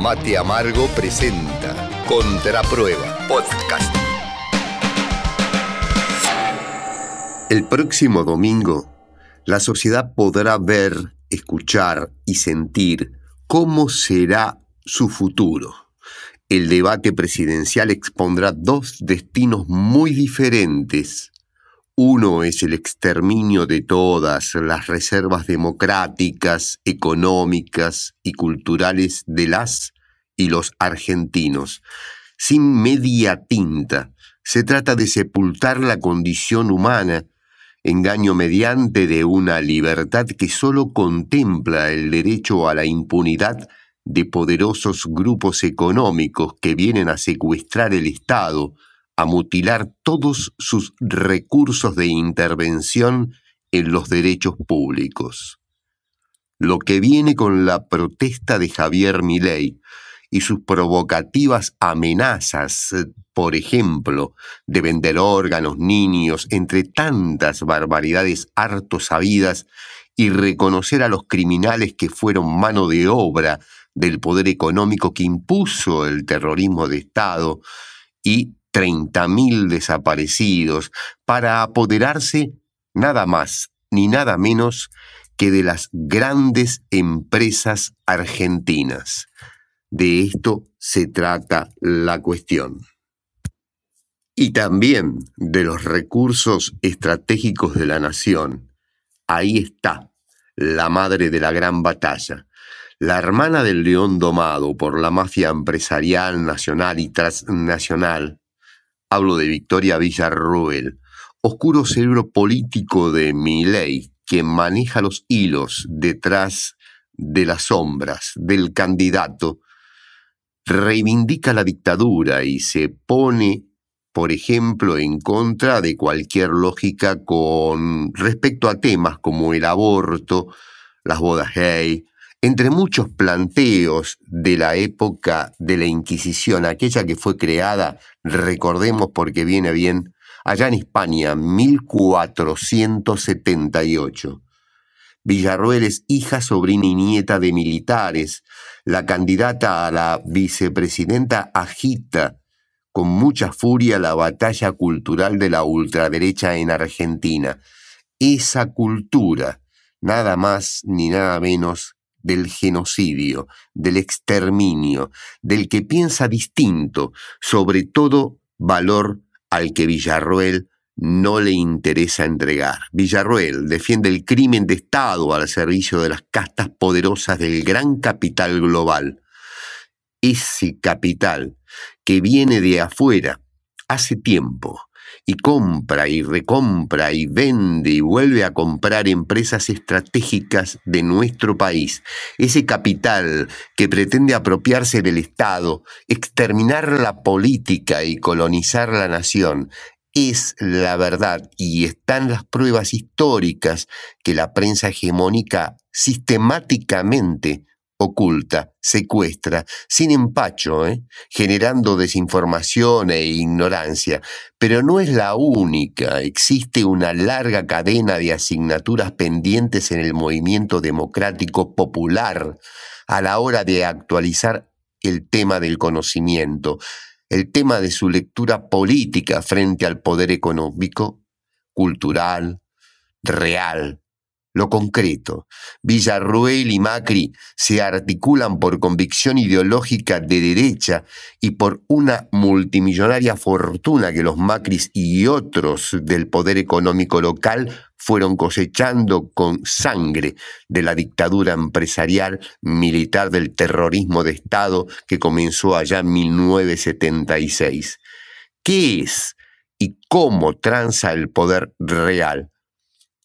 Mate Amargo presenta Contraprueba Podcast. El próximo domingo, la sociedad podrá ver, escuchar y sentir cómo será su futuro. El debate presidencial expondrá dos destinos muy diferentes uno es el exterminio de todas las reservas democráticas, económicas y culturales de las y los argentinos. Sin media tinta, se trata de sepultar la condición humana, engaño mediante de una libertad que sólo contempla el derecho a la impunidad de poderosos grupos económicos que vienen a secuestrar el Estado, a mutilar todos sus recursos de intervención en los derechos públicos. Lo que viene con la protesta de Javier Milei y sus provocativas amenazas, por ejemplo, de vender órganos, niños, entre tantas barbaridades harto sabidas, y reconocer a los criminales que fueron mano de obra del poder económico que impuso el terrorismo de Estado y 30.000 desaparecidos para apoderarse nada más ni nada menos que de las grandes empresas argentinas. De esto se trata la cuestión. Y también de los recursos estratégicos de la nación. Ahí está la madre de la gran batalla, la hermana del león domado por la mafia empresarial nacional y transnacional, Hablo de Victoria Villarruel, oscuro cerebro político de Milei, quien maneja los hilos detrás de las sombras del candidato, reivindica la dictadura y se pone, por ejemplo, en contra de cualquier lógica con respecto a temas como el aborto, las bodas gay, entre muchos planteos de la época de la Inquisición, aquella que fue creada, recordemos porque viene bien, allá en España, 1478. Villarroel es hija, sobrina y nieta de militares. La candidata a la vicepresidenta agita con mucha furia la batalla cultural de la ultraderecha en Argentina. Esa cultura, nada más ni nada menos del genocidio, del exterminio, del que piensa distinto, sobre todo valor al que Villarroel no le interesa entregar. Villarroel defiende el crimen de Estado al servicio de las castas poderosas del gran capital global. Ese capital que viene de afuera hace tiempo y compra y recompra y vende y vuelve a comprar empresas estratégicas de nuestro país. Ese capital que pretende apropiarse del Estado, exterminar la política y colonizar la nación, es la verdad y están las pruebas históricas que la prensa hegemónica sistemáticamente oculta, secuestra, sin empacho, ¿eh? generando desinformación e ignorancia. Pero no es la única, existe una larga cadena de asignaturas pendientes en el movimiento democrático popular a la hora de actualizar el tema del conocimiento, el tema de su lectura política frente al poder económico, cultural, real, lo concreto. Villarruel y Macri se articulan por convicción ideológica de derecha y por una multimillonaria fortuna que los Macris y otros del poder económico local fueron cosechando con sangre de la dictadura empresarial militar del terrorismo de Estado que comenzó allá en 1976. ¿Qué es y cómo tranza el poder real?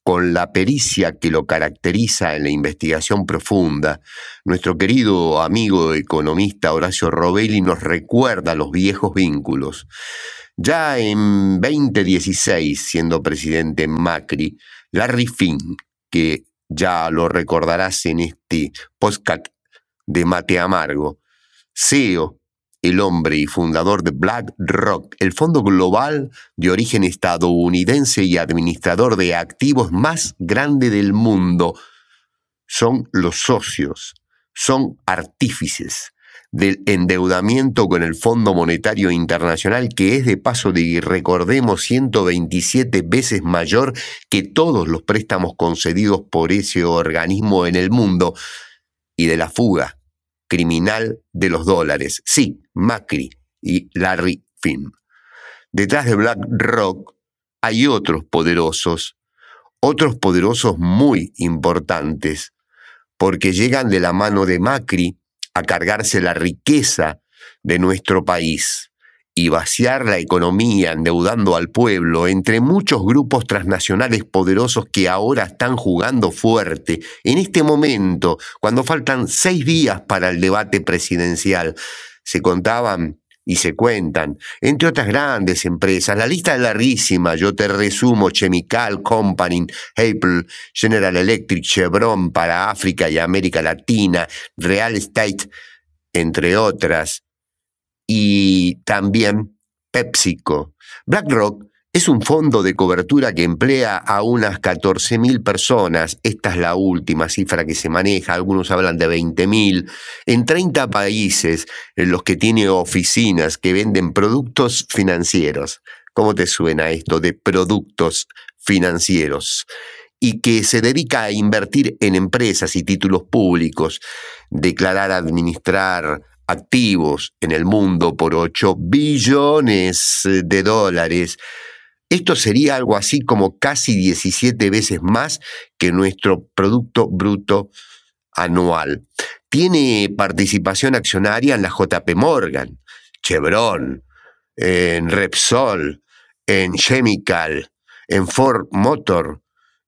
Con la pericia que lo caracteriza en la investigación profunda, nuestro querido amigo economista Horacio Robelli nos recuerda los viejos vínculos. Ya en 2016, siendo presidente Macri, Larry Finn, que ya lo recordarás en este podcast de Mate Amargo, CEO el hombre y fundador de BlackRock, el fondo global de origen estadounidense y administrador de activos más grande del mundo, son los socios, son artífices del endeudamiento con el Fondo Monetario Internacional, que es de paso de, recordemos, 127 veces mayor que todos los préstamos concedidos por ese organismo en el mundo, y de la fuga criminal de los dólares. Sí, Macri y Larry Finn. Detrás de BlackRock hay otros poderosos, otros poderosos muy importantes, porque llegan de la mano de Macri a cargarse la riqueza de nuestro país y vaciar la economía endeudando al pueblo entre muchos grupos transnacionales poderosos que ahora están jugando fuerte. En este momento, cuando faltan seis días para el debate presidencial, se contaban y se cuentan, entre otras grandes empresas. La lista es larguísima, yo te resumo, Chemical Company, Apple, General Electric, Chevron para África y América Latina, Real Estate, entre otras, y también PepsiCo. BlackRock es un fondo de cobertura que emplea a unas 14.000 personas, esta es la última cifra que se maneja, algunos hablan de 20.000, en 30 países en los que tiene oficinas que venden productos financieros. ¿Cómo te suena esto de productos financieros? y que se dedica a invertir en empresas y títulos públicos, declarar, administrar activos en el mundo por 8 billones de dólares, esto sería algo así como casi 17 veces más que nuestro Producto Bruto anual. Tiene participación accionaria en la JP Morgan, Chevron, en Repsol, en Chemical, en Ford Motor,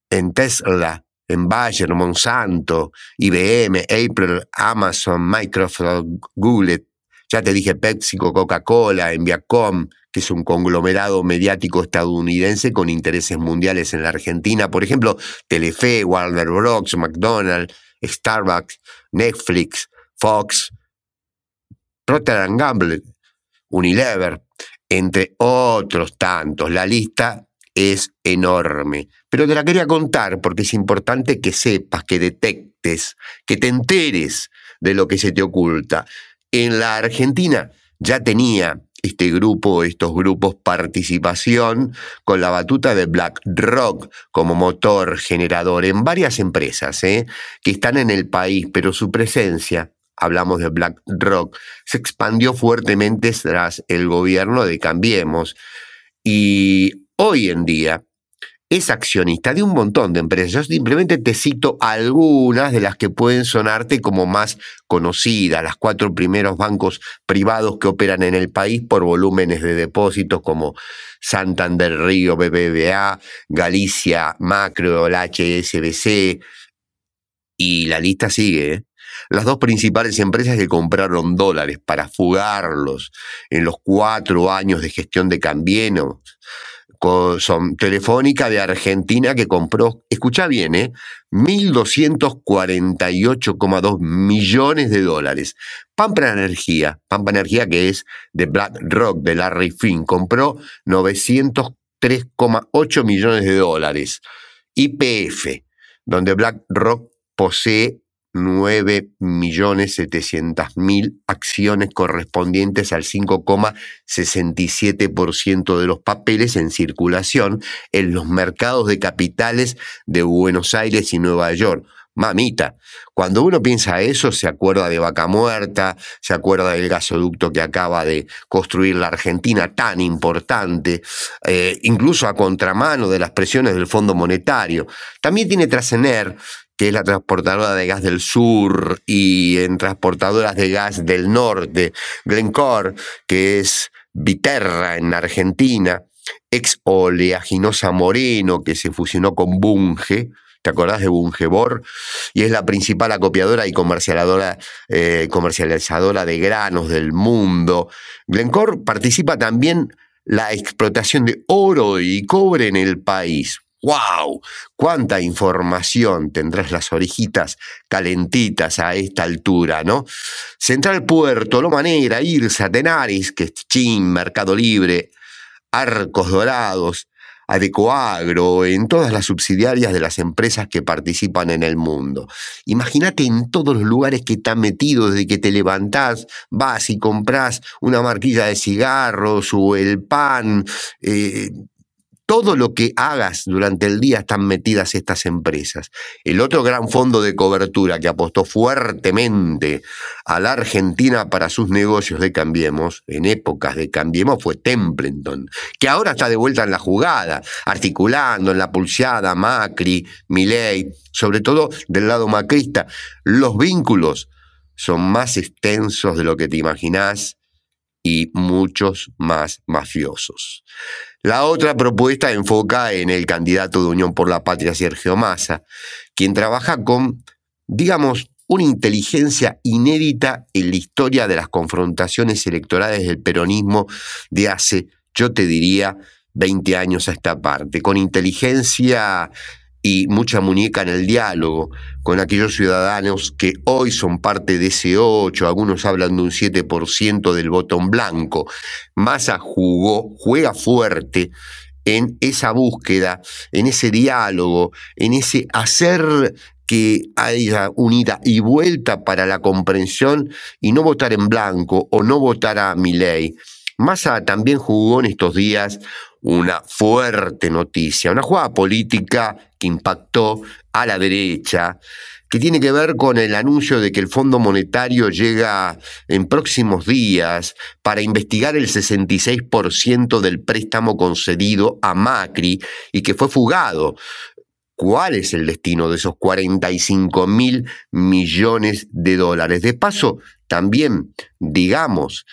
en Tesla, en Bayer, Monsanto, IBM, Apple, Amazon, Microsoft, Google, ya te dije PepsiCo, Coca-Cola, en Viacom, que es un conglomerado mediático estadounidense con intereses mundiales en la Argentina. Por ejemplo, Telefe, Warner Bros., McDonald's, Starbucks, Netflix, Fox, Procter Gamble, Unilever, entre otros tantos. La lista es enorme. Pero te la quería contar porque es importante que sepas, que detectes, que te enteres de lo que se te oculta. En la Argentina ya tenía este grupo, estos grupos, participación con la batuta de BlackRock como motor generador en varias empresas ¿eh? que están en el país, pero su presencia, hablamos de BlackRock, se expandió fuertemente tras el gobierno de Cambiemos. Y hoy en día es accionista de un montón de empresas. Yo simplemente te cito algunas de las que pueden sonarte como más conocidas, las cuatro primeros bancos privados que operan en el país por volúmenes de depósitos como Santander Río, BBVA, Galicia, Macro, la HSBC, y la lista sigue. ¿eh? Las dos principales empresas que compraron dólares para fugarlos en los cuatro años de gestión de Cambieno son Telefónica de Argentina que compró, escucha bien, ¿eh? 1.248,2 millones de dólares. Pampa Energía, Pampa Energía que es de BlackRock, de Larry Finn, compró 903,8 millones de dólares. YPF, donde BlackRock posee 9.700.000 acciones correspondientes al 5,67% de los papeles en circulación en los mercados de capitales de Buenos Aires y Nueva York. Mamita, cuando uno piensa eso, se acuerda de Vaca Muerta, se acuerda del gasoducto que acaba de construir la Argentina, tan importante, eh, incluso a contramano de las presiones del Fondo Monetario. También tiene trascender que es la transportadora de gas del sur, y en transportadoras de gas del norte, Glencore, que es Viterra en Argentina, ex oleaginosa Moreno, que se fusionó con Bunge, ¿Te acordás de Bungebor? Y es la principal acopiadora y comercializadora, eh, comercializadora de granos del mundo. Glencore participa también la explotación de oro y cobre en el país. ¡Wow! ¡Cuánta información! Tendrás las orejitas calentitas a esta altura, ¿no? Central Puerto, Loma Negra, Irsa, Tenaris, que es Chin, Mercado Libre, Arcos Dorados, Adecoagro, en todas las subsidiarias de las empresas que participan en el mundo. Imagínate en todos los lugares que están metidos, desde que te levantás, vas y compras una marquilla de cigarros o el pan, eh, todo lo que hagas durante el día están metidas estas empresas. El otro gran fondo de cobertura que apostó fuertemente a la Argentina para sus negocios de Cambiemos, en épocas de Cambiemos, fue Templeton, que ahora está de vuelta en la jugada, articulando en la pulseada Macri, Milei, sobre todo del lado macrista. Los vínculos son más extensos de lo que te imaginás y muchos más mafiosos. La otra propuesta enfoca en el candidato de Unión por la Patria, Sergio Massa, quien trabaja con, digamos, una inteligencia inédita en la historia de las confrontaciones electorales del peronismo de hace, yo te diría, 20 años a esta parte, con inteligencia y mucha muñeca en el diálogo con aquellos ciudadanos que hoy son parte de ese 8, algunos hablan de un 7% del voto en blanco. Massa jugó, juega fuerte en esa búsqueda, en ese diálogo, en ese hacer que haya unida y vuelta para la comprensión y no votar en blanco o no votar a mi ley. Massa también jugó en estos días una fuerte noticia, una jugada política que impactó a la derecha, que tiene que ver con el anuncio de que el Fondo Monetario llega en próximos días para investigar el 66% del préstamo concedido a Macri y que fue fugado. ¿Cuál es el destino de esos 45 mil millones de dólares? De paso, también digamos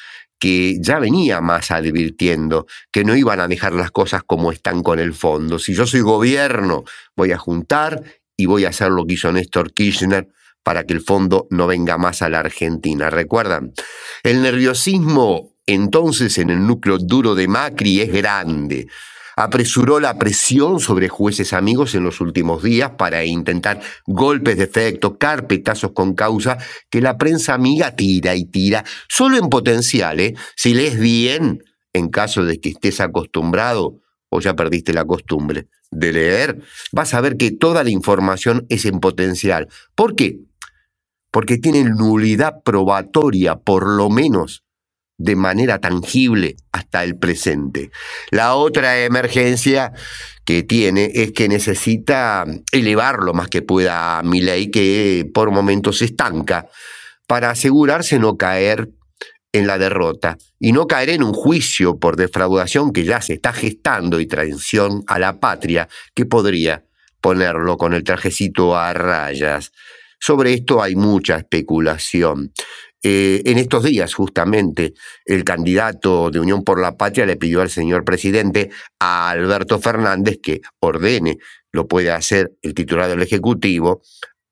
que ya venía más advirtiendo que no iban a dejar las cosas como están con el fondo. Si yo soy gobierno, voy a juntar y voy a hacer lo que hizo Néstor Kirchner para que el fondo no venga más a la Argentina. ¿Recuerdan? El nerviosismo entonces en el núcleo duro de Macri es grande apresuró la presión sobre jueces amigos en los últimos días para intentar golpes de efecto, carpetazos con causa, que la prensa amiga tira y tira, solo en potencial, ¿eh? si lees bien, en caso de que estés acostumbrado o ya perdiste la costumbre de leer, vas a ver que toda la información es en potencial. ¿Por qué? Porque tiene nulidad probatoria, por lo menos, de manera tangible hasta el presente. La otra emergencia que tiene es que necesita elevar lo más que pueda a mi ley, que por momentos se estanca, para asegurarse no caer en la derrota y no caer en un juicio por defraudación que ya se está gestando y traición a la patria que podría ponerlo con el trajecito a rayas. Sobre esto hay mucha especulación. Eh, en estos días, justamente, el candidato de Unión por la Patria le pidió al señor presidente, a Alberto Fernández, que ordene, lo puede hacer el titular del Ejecutivo,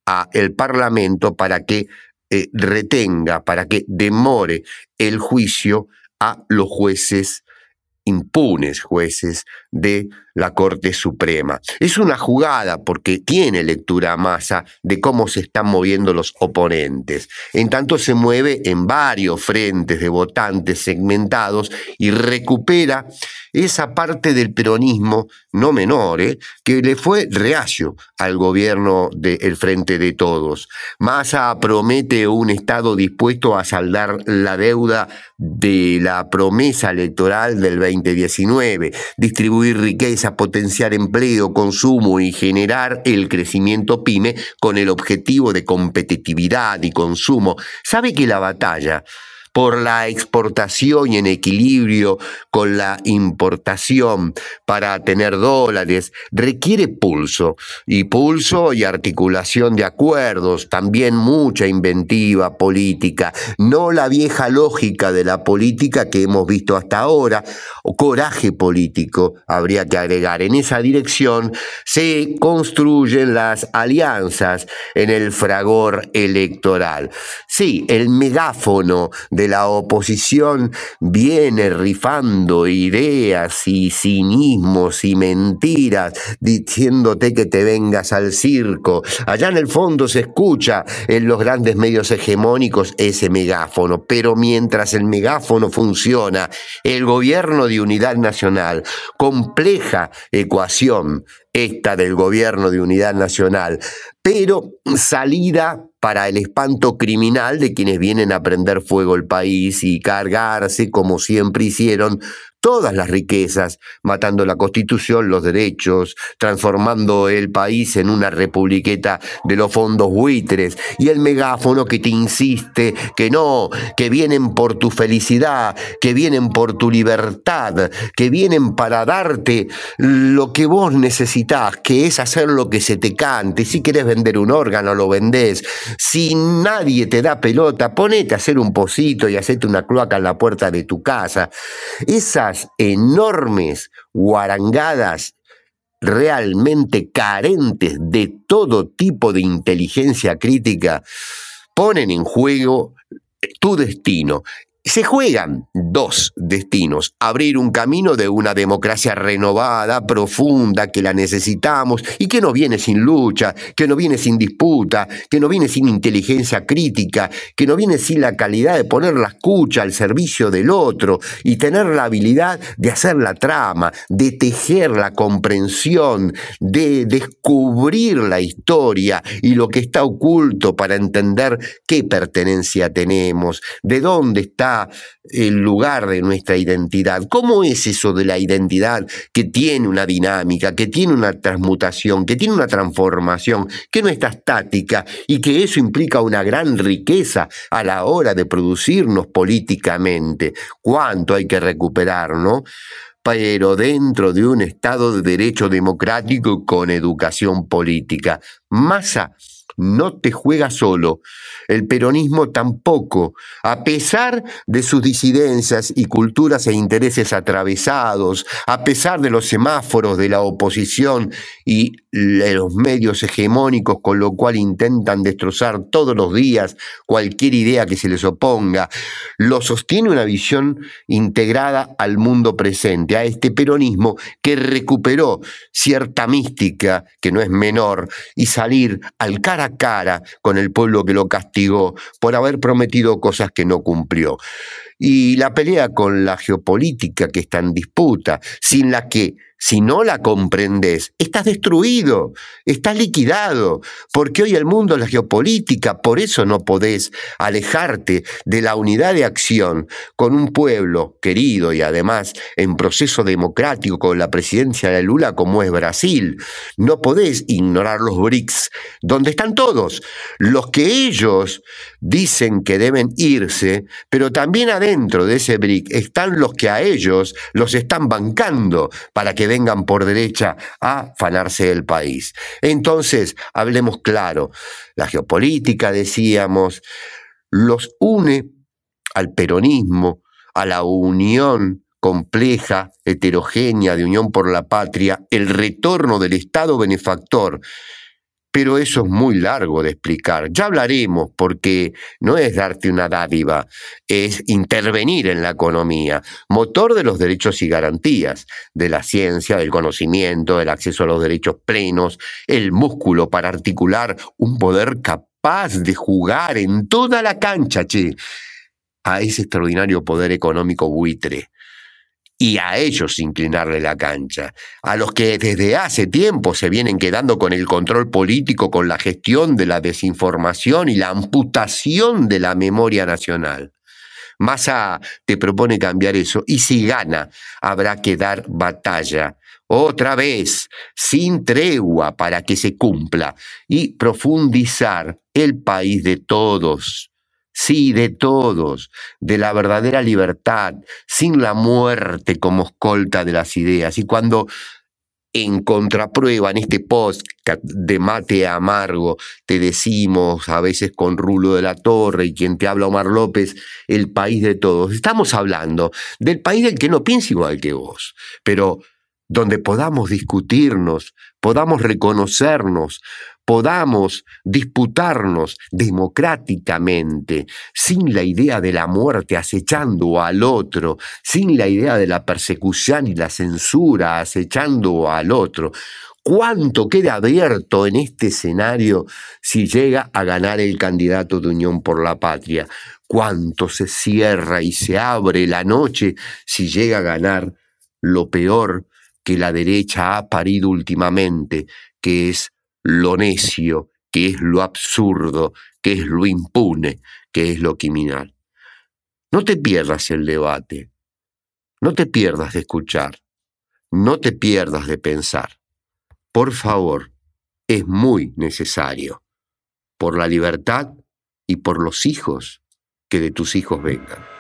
a el Parlamento para que eh, retenga, para que demore el juicio a los jueces impunes jueces de la Corte Suprema. Es una jugada porque tiene lectura masa de cómo se están moviendo los oponentes. En tanto se mueve en varios frentes de votantes segmentados y recupera esa parte del peronismo no menor, ¿eh? que le fue reacio al gobierno del Frente de Todos. Massa promete un Estado dispuesto a saldar la deuda de la promesa electoral del 2019, distribuir riqueza potenciar empleo, consumo y generar el crecimiento pyme con el objetivo de competitividad y consumo. Sabe que la batalla por la exportación y en equilibrio con la importación para tener dólares, requiere pulso, y pulso y articulación de acuerdos, también mucha inventiva política, no la vieja lógica de la política que hemos visto hasta ahora, o coraje político, habría que agregar. En esa dirección se construyen las alianzas en el fragor electoral. Sí, el megáfono de la oposición viene rifando ideas y cinismos y mentiras, diciéndote que te vengas al circo. Allá en el fondo se escucha en los grandes medios hegemónicos ese megáfono, pero mientras el megáfono funciona, el gobierno de unidad nacional, compleja ecuación esta del gobierno de unidad nacional, pero salida para el espanto criminal de quienes vienen a prender fuego el país y cargarse, como siempre hicieron, todas las riquezas, matando la constitución, los derechos, transformando el país en una republiqueta de los fondos buitres, y el megáfono que te insiste que no, que vienen por tu felicidad, que vienen por tu libertad, que vienen para darte lo que vos necesitas, que es hacer lo que se te cante. Si querés vender un órgano, lo vendés. Si nadie te da pelota, ponete a hacer un pocito y hacete una cloaca en la puerta de tu casa. Esa enormes guarangadas realmente carentes de todo tipo de inteligencia crítica, ponen en juego tu destino. Se juegan dos destinos, abrir un camino de una democracia renovada, profunda, que la necesitamos y que no viene sin lucha, que no viene sin disputa, que no viene sin inteligencia crítica, que no viene sin la calidad de poner la escucha al servicio del otro y tener la habilidad de hacer la trama, de tejer la comprensión, de descubrir la historia y lo que está oculto para entender qué pertenencia tenemos, de dónde está el lugar de nuestra identidad. ¿Cómo es eso de la identidad que tiene una dinámica, que tiene una transmutación, que tiene una transformación, que no está estática y que eso implica una gran riqueza a la hora de producirnos políticamente? ¿Cuánto hay que recuperar, no? pero dentro de un Estado de derecho democrático con educación política. Massa no te juega solo. El peronismo tampoco, a pesar de sus disidencias y culturas e intereses atravesados, a pesar de los semáforos de la oposición y de los medios hegemónicos con lo cual intentan destrozar todos los días cualquier idea que se les oponga, lo sostiene una visión integrada al mundo presente, a este peronismo que recuperó cierta mística, que no es menor, y salir al cara cara con el pueblo que lo castigó por haber prometido cosas que no cumplió. Y la pelea con la geopolítica que está en disputa, sin la que si no la comprendes, estás destruido, estás liquidado, porque hoy el mundo es la geopolítica, por eso no podés alejarte de la unidad de acción con un pueblo querido y además en proceso democrático con la presidencia de Lula como es Brasil. No podés ignorar los BRICS, donde están todos, los que ellos dicen que deben irse, pero también adentro de ese BRIC están los que a ellos los están bancando para que vengan por derecha a fanarse el país. Entonces, hablemos claro, la geopolítica, decíamos, los une al peronismo, a la unión compleja, heterogénea de Unión por la Patria, el retorno del Estado benefactor pero eso es muy largo de explicar. Ya hablaremos porque no es darte una dádiva, es intervenir en la economía, motor de los derechos y garantías, de la ciencia, del conocimiento, del acceso a los derechos plenos, el músculo para articular un poder capaz de jugar en toda la cancha, che, a ese extraordinario poder económico buitre y a ellos inclinarle la cancha, a los que desde hace tiempo se vienen quedando con el control político, con la gestión de la desinformación y la amputación de la memoria nacional. Massa te propone cambiar eso y si gana habrá que dar batalla otra vez, sin tregua para que se cumpla y profundizar el país de todos, sí, de todos, de la verdadera libertad, sin la muerte como escolta de las ideas. Y cuando en contraprueba, en este post de mate amargo, te decimos a veces con Rulo de la Torre y quien te habla Omar López, el país de todos. Estamos hablando del país del que no piensa igual que vos, pero donde podamos discutirnos, podamos reconocernos, podamos disputarnos democráticamente, sin la idea de la muerte acechando al otro, sin la idea de la persecución y la censura acechando al otro. ¿Cuánto queda abierto en este escenario si llega a ganar el candidato de Unión por la Patria? ¿Cuánto se cierra y se abre la noche si llega a ganar lo peor que la derecha ha parido últimamente, que es lo necio, que es lo absurdo, que es lo impune, que es lo criminal? No te pierdas el debate, no te pierdas de escuchar, no te pierdas de pensar por favor, es muy necesario, por la libertad y por los hijos que de tus hijos vengan.